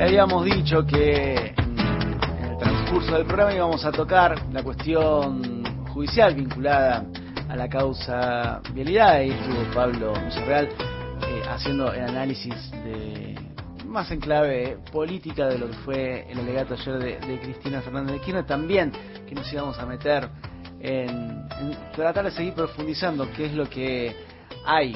habíamos dicho que en el transcurso del programa íbamos a tocar la cuestión judicial vinculada a la causa vialidad. y estuvo Pablo Villarreal eh, haciendo el análisis de más en clave política de lo que fue el alegato ayer de, Cristina Fernández de Kirchner. También que nos íbamos a meter en, en tratar de seguir profundizando qué es lo que hay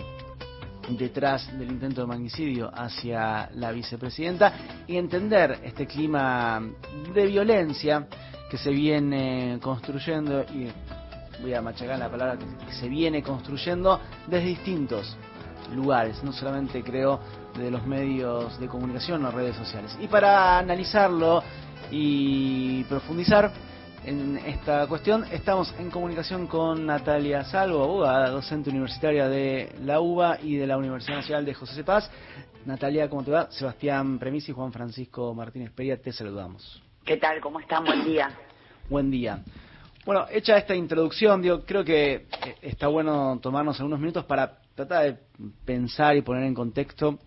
detrás del intento de magnicidio hacia la vicepresidenta y entender este clima de violencia que se viene construyendo y voy a machacar la palabra que se viene construyendo desde distintos lugares, no solamente creo de los medios de comunicación o redes sociales. Y para analizarlo y profundizar, en esta cuestión. Estamos en comunicación con Natalia Salvo, abogada, docente universitaria de la UBA y de la Universidad Nacional de José Cepaz. Natalia, ¿cómo te va? Sebastián Premisi y Juan Francisco Martínez Peria, te saludamos. ¿Qué tal? ¿Cómo están? Buen día. Buen día. Bueno, hecha esta introducción, digo, creo que eh, está bueno tomarnos algunos minutos para tratar de pensar y poner en contexto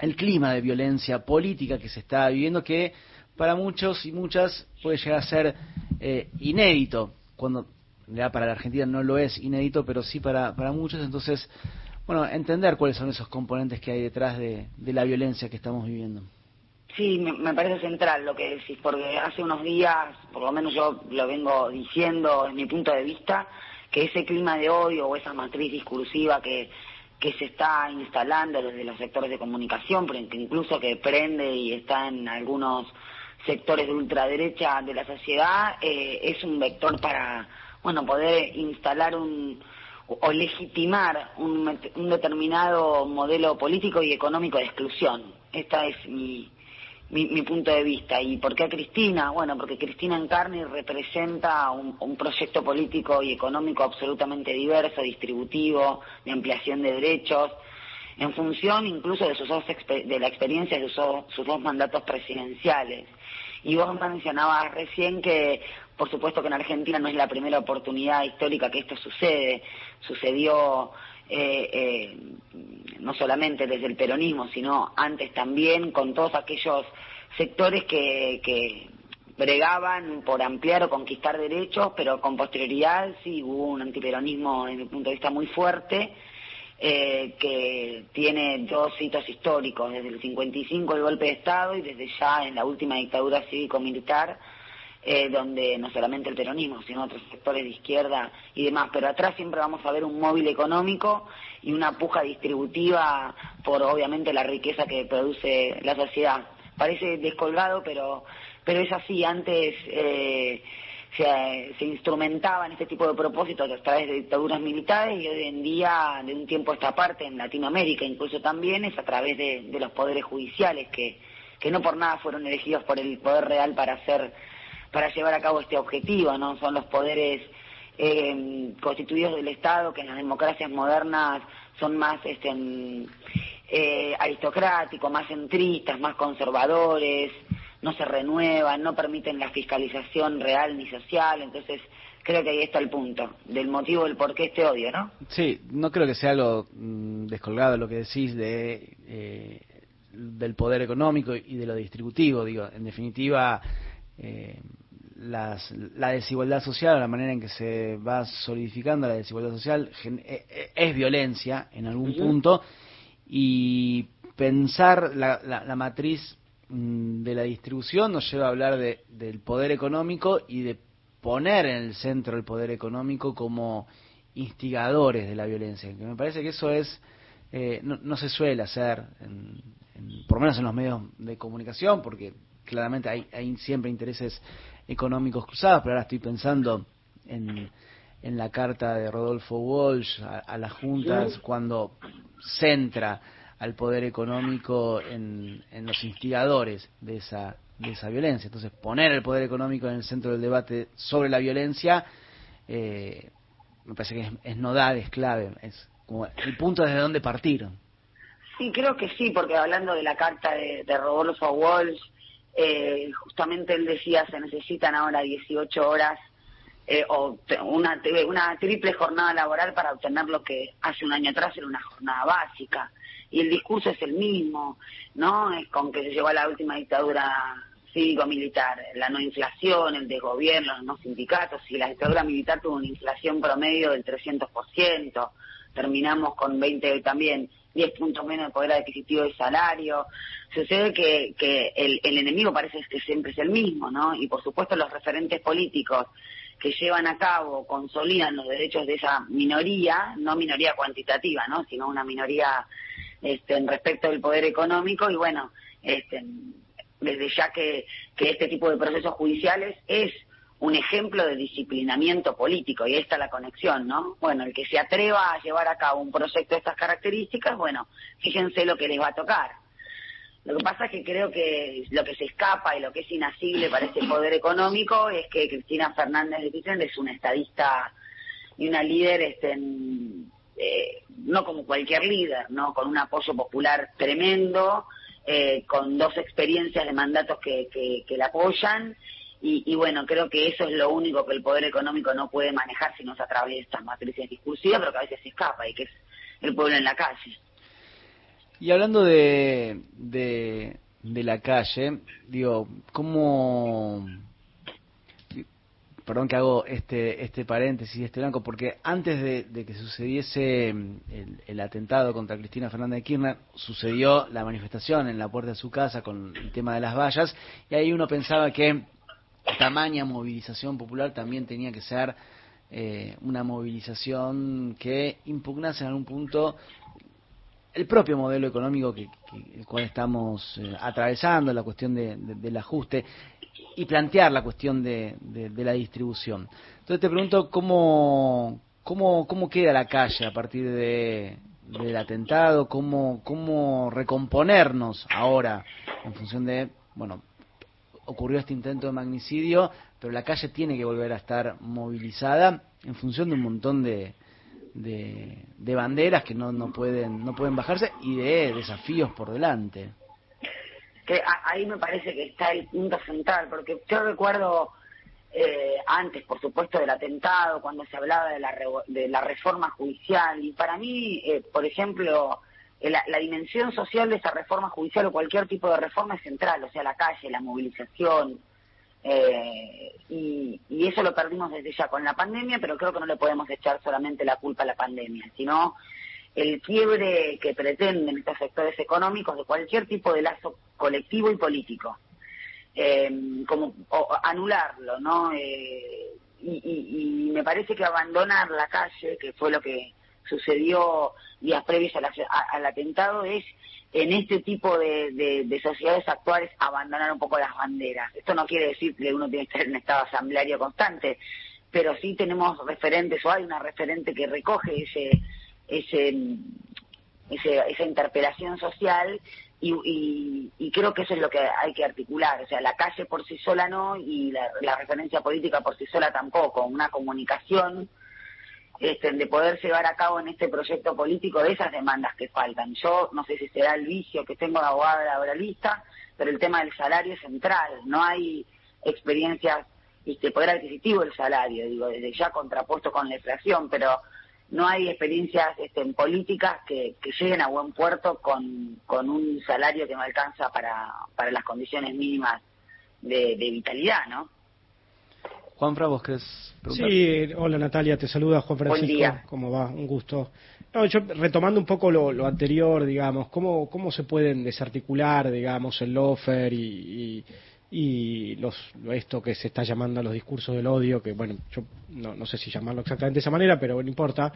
el clima de violencia política que se está viviendo, que para muchos y muchas puede llegar a ser eh, inédito, cuando ya para la Argentina no lo es inédito, pero sí para, para muchos, entonces, bueno, entender cuáles son esos componentes que hay detrás de, la violencia que estamos viviendo. Sí, me, parece central lo que decís, porque hace unos días, por lo menos yo lo vengo diciendo en mi punto de vista, que ese clima de odio o esa matriz discursiva que, que se está instalando desde los sectores de comunicación, pero que incluso que prende y está en algunos sectores de ultraderecha de la sociedad, eh, es un vector para, bueno, poder instalar un o legitimar un, determinado modelo político y económico de exclusión. Esta es mi, mi, punto de vista. ¿Y por qué Cristina? Bueno, porque Cristina Encarni representa un, un, proyecto político y económico absolutamente diverso, distributivo, de ampliación de derechos, en función incluso de, sus de la experiencia de sus dos mandatos presidenciales. Y vos mencionabas recién que, por supuesto que en Argentina no es la primera oportunidad histórica que esto sucede. Sucedió eh, eh, no solamente desde el peronismo, sino antes también con todos aquellos sectores que, bregaban por ampliar o conquistar derechos, pero con posterioridad sí hubo un antiperonismo desde mi punto de vista muy fuerte eh, que tiene dos hitos históricos, desde el 55 el golpe de Estado y desde ya en la última dictadura cívico-militar, eh, donde no solamente el peronismo, sino otros sectores de izquierda y demás, pero atrás siempre vamos a ver un móvil económico y una puja distributiva por obviamente la riqueza que produce la sociedad. Parece descolgado, pero, pero es así. Antes eh, se, se instrumentaban este tipo de propósitos a través de dictaduras militares y hoy en día, de un tiempo a esta parte, en Latinoamérica incluso también, es a través de, los poderes judiciales que, que no por nada fueron elegidos por el poder real para hacer, para llevar a cabo este objetivo, ¿no? Son los poderes eh, constituidos del Estado que en las democracias modernas son más este, eh, aristocráticos, más centristas, más conservadores, no se renuevan, no permiten la fiscalización real ni social, entonces creo que ahí está el punto, del motivo del por qué este odio, ¿no? Sí, no creo que sea algo mm, descolgado lo que decís de eh, del poder económico y de lo distributivo, digo, en definitiva eh, las, la desigualdad social, la manera en que se va solidificando la desigualdad social eh, es violencia en algún punto y pensar la, la matriz Mm, de la distribución nos lleva a hablar de, del poder económico y de poner en el centro el poder económico como instigadores de la violencia. Que me parece que eso es eh, no, se suele hacer, por lo menos en los medios de comunicación, porque claramente hay, hay siempre intereses económicos cruzados, pero ahora estoy pensando en, en la carta de Rodolfo Walsh a, a las juntas cuando centra al poder económico en, los instigadores de esa, de esa violencia. Entonces, poner el poder económico en el centro del debate sobre la violencia eh, me parece que es, nodal, es clave, es como el punto desde donde partieron. Sí, creo que sí, porque hablando de la carta de, Rodolfo Walsh, eh, justamente él decía se necesitan ahora 18 horas eh, o una, una triple jornada laboral para obtener lo que hace un año atrás era una jornada básica y el discurso es el mismo, ¿no? Es con que se llevó a la última dictadura cívico-militar, la no inflación, el desgobierno, los no sindicatos, y la dictadura militar tuvo una inflación promedio del 300%, terminamos con 20 también 10 puntos menos de poder adquisitivo y salario. Sucede que, que el, el, enemigo parece que siempre es el mismo, ¿no? Y por supuesto los referentes políticos que llevan a cabo, consolidan los derechos de esa minoría, no minoría cuantitativa, ¿no? Sino una minoría este, en respecto del poder económico y bueno, este, desde ya que, que este tipo de procesos judiciales es un ejemplo de disciplinamiento político, y ahí está la conexión, ¿no? Bueno, el que se atreva a llevar a cabo un proyecto de estas características, bueno, fíjense lo que les va a tocar. Lo que pasa es que creo que lo que se escapa y lo que es inasible para este poder económico es que Cristina Fernández de Kirchner es una estadista y una líder este, eh, no como cualquier líder, no con un apoyo popular tremendo, eh, con dos experiencias de mandatos que, que, la apoyan y, bueno, creo que eso es lo único que el poder económico no puede manejar si no es a través de estas matrices discursivas, pero que a veces se escapa y que es el pueblo en la calle. Y hablando de, de, la calle, digo, ¿cómo, perdón que hago este este paréntesis, este blanco, porque antes de, que sucediese el, el, atentado contra Cristina Fernández de Kirchner, sucedió la manifestación en la puerta de su casa con el tema de las vallas, y ahí uno pensaba que tamaña movilización popular también tenía que ser eh, una movilización que impugnase en algún punto el propio modelo económico que, el cual estamos eh, atravesando, la cuestión del ajuste y plantear la cuestión de, la distribución. Entonces te pregunto cómo, cómo, cómo queda la calle a partir de, del atentado, cómo, cómo recomponernos ahora en función de, bueno, ocurrió este intento de magnicidio, pero la calle tiene que volver a estar movilizada en función de un montón de, de, banderas que no, no, pueden, no pueden bajarse y de desafíos por delante. Que ahí me parece que está el punto central, porque yo recuerdo eh, antes, por supuesto, del atentado, cuando se hablaba de la, de la reforma judicial, y para mí, eh, por ejemplo, la, dimensión social de esa reforma judicial o cualquier tipo de reforma es central, o sea, la calle, la movilización, eh, y, eso lo perdimos desde ya con la pandemia, pero creo que no le podemos echar solamente la culpa a la pandemia, sino el quiebre que pretenden estos sectores económicos de cualquier tipo de lazo colectivo y político, eh, como anularlo, ¿no? Eh, y me parece que abandonar la calle, que fue lo que sucedió días previos al atentado es en este tipo de, sociedades actuales abandonar un poco las banderas. Esto no quiere decir que uno tiene que estar en estado asambleario constante, pero sí tenemos referentes o hay una referente que recoge ese, ese, esa interpelación social y, creo que eso es lo que hay que articular. O sea, la calle por sí sola no y la referencia política por sí sola tampoco. Una comunicación este, de poder llevar a cabo en este proyecto político esas demandas que faltan. Yo no sé si será el vicio que tengo de abogada laboralista, pero el tema del salario es central. No hay experiencias, este, poder adquisitivo del salario, digo, desde ya contrapuesto con la inflación, pero no hay experiencias este, en políticas que, lleguen a buen puerto con, con un salario que no alcanza para, para las condiciones mínimas de, de vitalidad, ¿no? Juan vos Sí, hola Natalia, te saluda Juan Francisco. ¿Cómo va? Un gusto. No, yo retomando un poco lo, anterior, digamos, ¿cómo, ¿cómo se pueden desarticular, digamos, el lofer y, y, los, esto que se está llamando los discursos del odio, que bueno, yo no, no sé si llamarlo exactamente de esa manera, pero no importa.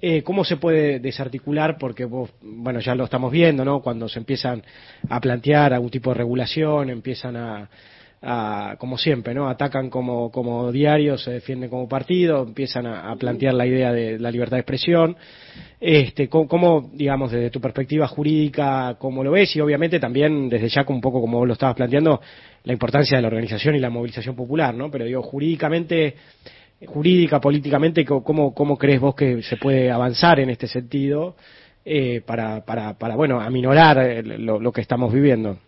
Eh, ¿Cómo se puede desarticular? Porque vos, bueno, ya lo estamos viendo, ¿no? Cuando se empiezan a plantear algún tipo de regulación, empiezan a como siempre, ¿no? Atacan como, como diario, se defienden como partido, empiezan a, plantear la idea de la libertad de expresión. Este, ¿cómo, digamos, desde tu perspectiva jurídica, cómo lo ves? Y obviamente también, desde ya, un poco como vos lo estabas planteando, la importancia de la organización y la movilización popular, ¿no? Pero digo, jurídicamente, jurídica, políticamente, ¿cómo, cómo crees vos que se puede avanzar en este sentido eh, para, para, para, bueno, aminorar eh, lo que estamos viviendo?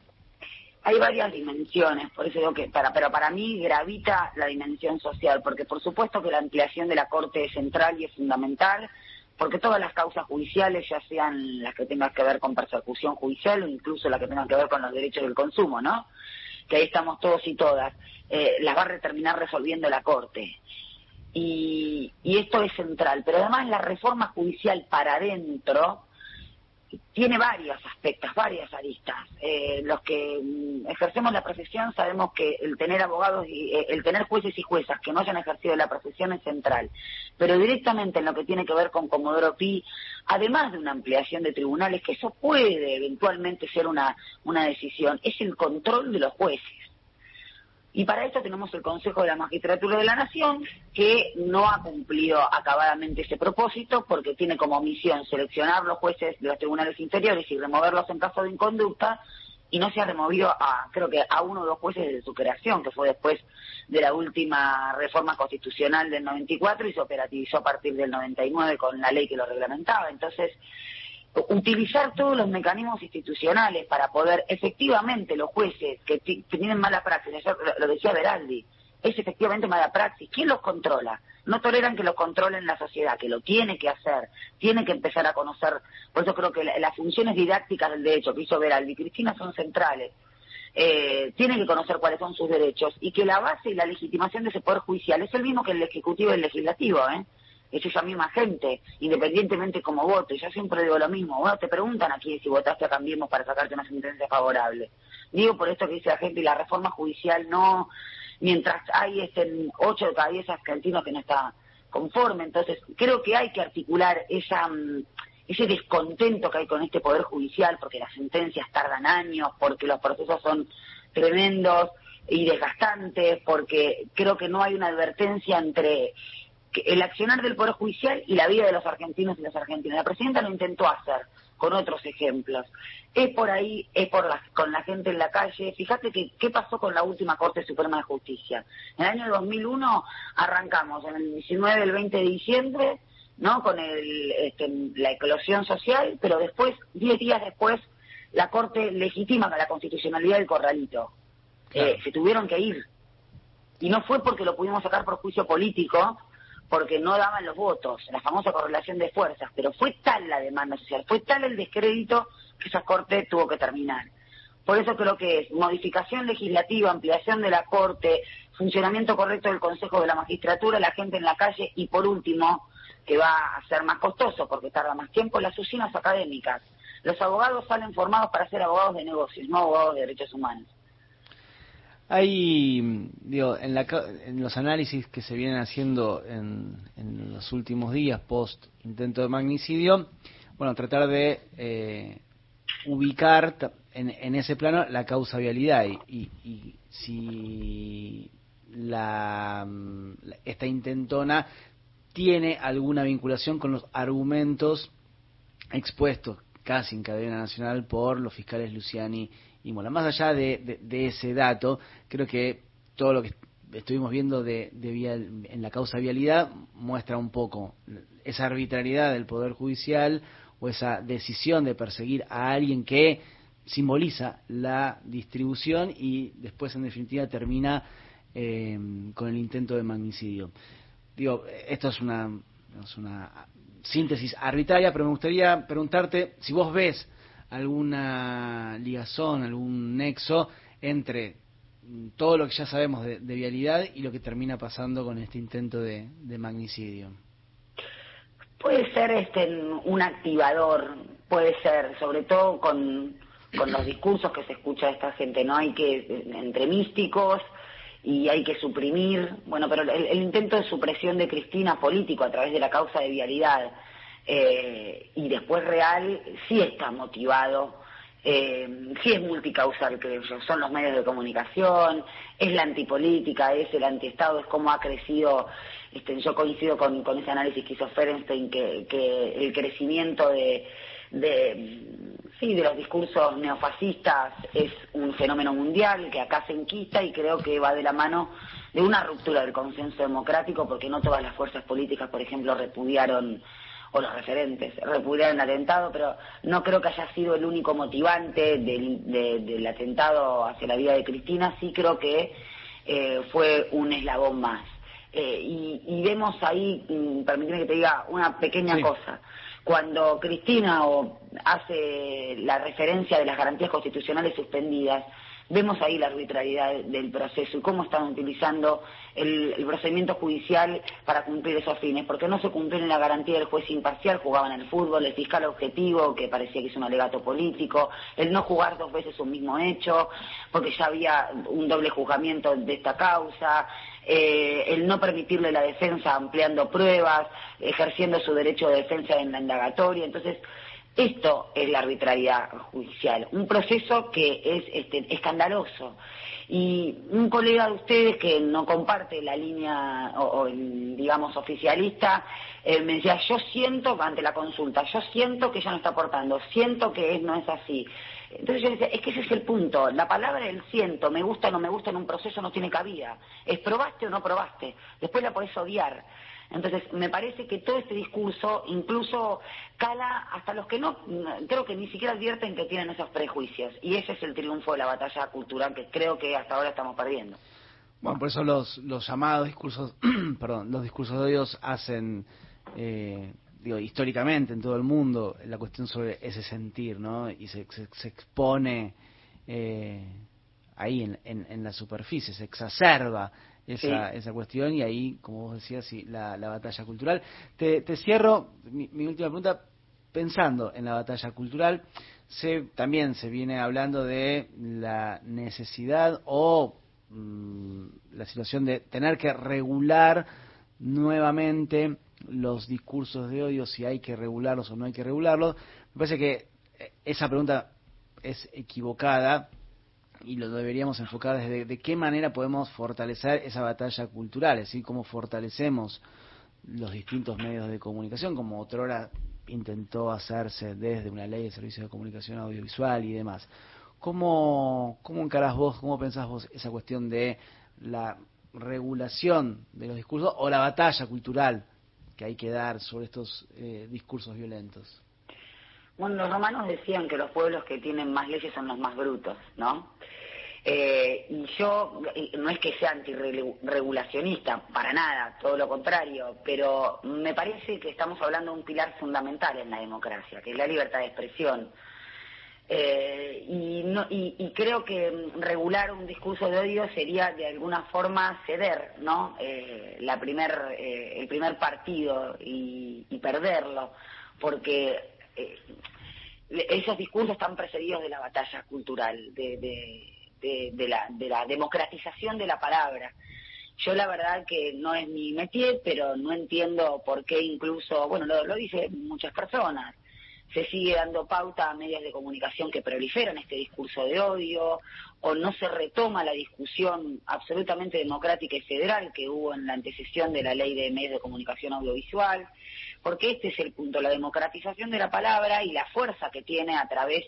Hay varias dimensiones, por eso digo que, para, pero para mí gravita la dimensión social, porque por supuesto que la ampliación de la Corte es central y es fundamental, porque todas las causas judiciales, ya sean las que tengan que ver con persecución judicial o incluso las que tengan que ver con los derechos del consumo, ¿no? Que ahí estamos todos y todas, eh, las va a terminar resolviendo la Corte. Y, y esto es central. Pero además la reforma judicial para adentro, tiene varios aspectos, varias aristas. Eh, los que mm, ejercemos la profesión sabemos que el tener abogados y eh, el tener jueces y juezas que no hayan ejercido la profesión es central. Pero directamente en lo que tiene que ver con Comodoro Pi, además de una ampliación de tribunales, que eso puede eventualmente ser una, una decisión, es el control de los jueces. Y para esto tenemos el Consejo de la Magistratura de la Nación, que no ha cumplido acabadamente ese propósito, porque tiene como misión seleccionar los jueces de los tribunales inferiores y removerlos en caso de inconducta, y no se ha removido a, creo que a uno o dos jueces de su creación, que fue después de la última reforma constitucional del 94 y se operativizó a partir del 99 con la ley que lo reglamentaba. Entonces, utilizar todos los mecanismos institucionales para poder efectivamente los jueces que, tienen mala praxis, lo decía Veraldi, es efectivamente mala praxis. ¿Quién los controla? No toleran que lo controlen la sociedad, que lo tiene que hacer, tiene que empezar a conocer. Por eso creo que las funciones didácticas del derecho que hizo Veraldi y Cristina son centrales. Eh, tiene que conocer cuáles son sus derechos y que la base y la legitimación de ese poder judicial es el mismo que el ejecutivo y el legislativo, ¿eh? Es esa misma gente, independientemente como vote. Yo siempre digo lo mismo. Bueno, te preguntan aquí si votaste a Cambiemos para sacarte una sentencia favorable. Digo por esto que dice la gente y la reforma judicial no, mientras hay este, 8 de cada 10 argentinos que no está conforme. Entonces, creo que hay que articular esa, mm, ese descontento que hay con este Poder Judicial, porque las sentencias tardan años, porque los procesos son tremendos y desgastantes, porque creo que no hay una advertencia entre el accionar del Poder Judicial y la vida de los argentinos y las argentinas. La presidenta lo intentó hacer con otros ejemplos. Es por ahí, es por con la gente en la calle. Fíjate que, qué pasó con la última Corte Suprema de Justicia. En el año 2001 arrancamos, en el 19 del 20 de diciembre, ¿no? Con el, este, la eclosión social, pero después, 10 días después, la Corte legitima la constitucionalidad del corralito. Eh, se tuvieron que ir. Y no fue porque lo pudimos sacar por juicio político, porque no daban los votos, la famosa correlación de fuerzas, pero fue tal la demanda social, fue tal el descrédito que esa Corte tuvo que terminar. Por eso creo que es modificación legislativa, ampliación de la Corte, funcionamiento correcto del Consejo de la Magistratura, la gente en la calle y por último, que va a ser más costoso porque tarda más tiempo, las usinas académicas. Los abogados salen formados para ser abogados de negocios, no abogados de derechos humanos. Hay, digo, en, la, en, los análisis que se vienen haciendo en, los últimos días post intento de magnicidio, bueno, tratar de eh, ubicar en, ese plano la causa vialidad y, y, si la, esta intentona tiene alguna vinculación con los argumentos expuestos casi en cadena nacional por los fiscales Luciani y Mola. Más allá de, ese dato, creo que todo lo que estuvimos viendo de, en la causa vialidad muestra un poco esa arbitrariedad del Poder Judicial o esa decisión de perseguir a alguien que simboliza la distribución y después en definitiva termina eh, con el intento de magnicidio. Digo, esto es una síntesis arbitraria, pero me gustaría preguntarte si vos ves alguna ligazón, algún nexo entre todo lo que ya sabemos de, vialidad y lo que termina pasando con este intento de, magnicidio. Puede ser este un activador, puede ser, sobre todo con, con los discursos que se escucha de esta gente, ¿no? Hay que, entre místicos, y hay que suprimir, bueno, pero el, intento de supresión de Cristina político a través de la causa de vialidad, eh, y después real sí está motivado, eh, sí es multicausal, creo yo. Son los medios de comunicación, es la antipolítica, es el antiestado, es cómo ha crecido. Este, yo coincido con, con ese análisis que hizo Ferenstein, que, que el crecimiento de, de, sí, de los discursos neofascistas es un fenómeno mundial que acá se enquista y creo que va de la mano de una ruptura del consenso democrático porque no todas las fuerzas políticas, por ejemplo, repudiaron o los referentes repudiaron el atentado, pero no creo que haya sido el único motivante del, atentado hacia la vida de Cristina, sí creo que eh, fue un eslabón más. Eh, y, vemos ahí, mm, permíteme que te diga una pequeña cosa. Cuando Cristina hace la referencia de las garantías constitucionales suspendidas, Vemos ahí la arbitrariedad del proceso y cómo están utilizando el, procedimiento judicial para cumplir esos fines, porque no se cumplieron la garantía del juez imparcial, jugaban el fútbol, el fiscal objetivo, que parecía que es un alegato político, el no jugar dos veces un mismo hecho, porque ya había un doble juzgamiento de esta causa, eh, el no permitirle la defensa ampliando pruebas, ejerciendo su derecho de defensa en la indagatoria. Entonces, esto es la arbitrariedad judicial, un proceso que es este, escandaloso. Y un colega de ustedes que no comparte la línea, o, digamos, oficialista, eh, me decía, yo siento, ante la consulta, yo siento que ella no está aportando, siento que no es así. Entonces yo decía, es que ese es el punto, la palabra del siento, me gusta o no me gusta en un proceso no tiene cabida. Es probaste o no probaste, después la podés odiar. Entonces, me parece que todo este discurso incluso cala hasta los que no, creo que ni siquiera advierten que tienen esos prejuicios. Y ese es el triunfo de la batalla cultural que creo que hasta ahora estamos perdiendo. Bueno, por eso los, los llamados discursos, perdón, los discursos de odios hacen, eh, digo, históricamente en todo el mundo la cuestión sobre ese sentir, ¿no? Y se, se, expone eh, ahí en, en, la superficie, se exacerba esa, esa cuestión y ahí, como vos decías, sí, la, la batalla cultural. Te, te cierro mi, última pregunta pensando en la batalla cultural. Se, también se viene hablando de la necesidad o mm, la situación de tener que regular nuevamente los discursos de odio, si hay que regularlos o no hay que regularlos. Me parece que esa pregunta es equivocada y lo deberíamos enfocar desde de qué manera podemos fortalecer esa batalla cultural, es decir, cómo fortalecemos los distintos medios de comunicación, como otrora intentó hacerse desde una ley de servicios de comunicación audiovisual y demás. ¿Cómo, cómo encarás vos, cómo pensás vos esa cuestión de la regulación de los discursos o la batalla cultural que hay que dar sobre estos eh, discursos violentos? Bueno, los romanos decían que los pueblos que tienen más leyes son los más brutos, ¿no? Eh, y yo, no es que sea antirregulacionista, para nada, todo lo contrario, pero me parece que estamos hablando de un pilar fundamental en la democracia, que es la libertad de expresión. Eh, y, creo que regular un discurso de odio sería de alguna forma ceder, ¿no? Eh, la primer, el primer partido y, perderlo, porque esos discursos están precedidos de la batalla cultural, de, la, de la democratización de la palabra. Yo la verdad que no es mi métier, pero no entiendo por qué incluso, bueno, lo, lo dicen muchas personas, se sigue dando pauta a medios de comunicación que proliferan este discurso de odio, o no se retoma la discusión absolutamente democrática y federal que hubo en la antecesión de la ley de medios de comunicación audiovisual porque este es el punto, la democratización de la palabra y la fuerza que tiene a través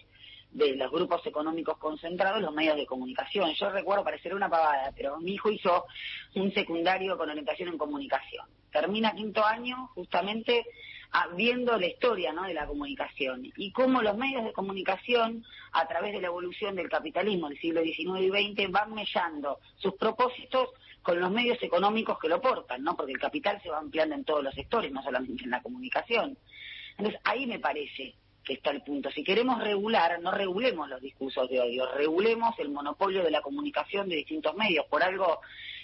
de los grupos económicos concentrados los medios de comunicación. Yo recuerdo parecer una pavada, pero mi hijo hizo un secundario con orientación en comunicación. Termina quinto año justamente ah, viendo la historia ¿no? de la comunicación y cómo los medios de comunicación, a través de la evolución del capitalismo del siglo XIX y XX, van mellando sus propósitos con los medios económicos que lo portan, ¿no? Porque el capital se va ampliando en todos los sectores, no solamente en la comunicación. Entonces, ahí me parece que está el punto. Si queremos regular, no regulemos los discursos de odio, regulemos el monopolio de la comunicación de distintos medios. Por algo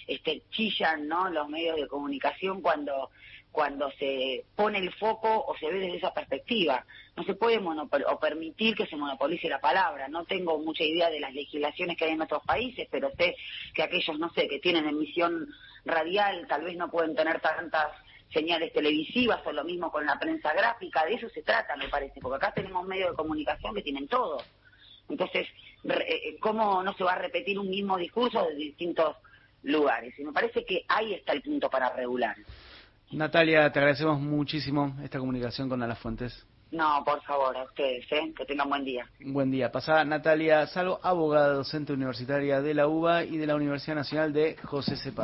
este, chillan, ¿no? Los medios de comunicación cuando cuando se pone el foco o se ve desde esa perspectiva. No se puede o permitir que se monopolice la palabra. No tengo mucha idea de las legislaciones que hay en otros países, pero sé que aquellos, no sé, que tienen emisión radial tal vez no pueden tener tantas señales televisivas o lo mismo con la prensa gráfica. De eso se trata, me parece, porque acá tenemos medios de comunicación que tienen todo. Entonces, eh, ¿cómo no se va a repetir un mismo discurso de distintos lugares? Y me parece que ahí está el punto para regular. Natalia, te agradecemos muchísimo esta comunicación con Alas Fuentes. No, por favor, a ustedes, ¿eh? que tengan buen día. Buen día. Pasada Natalia Salvo, abogada docente universitaria de la UBA y de la Universidad Nacional de José Cepaz.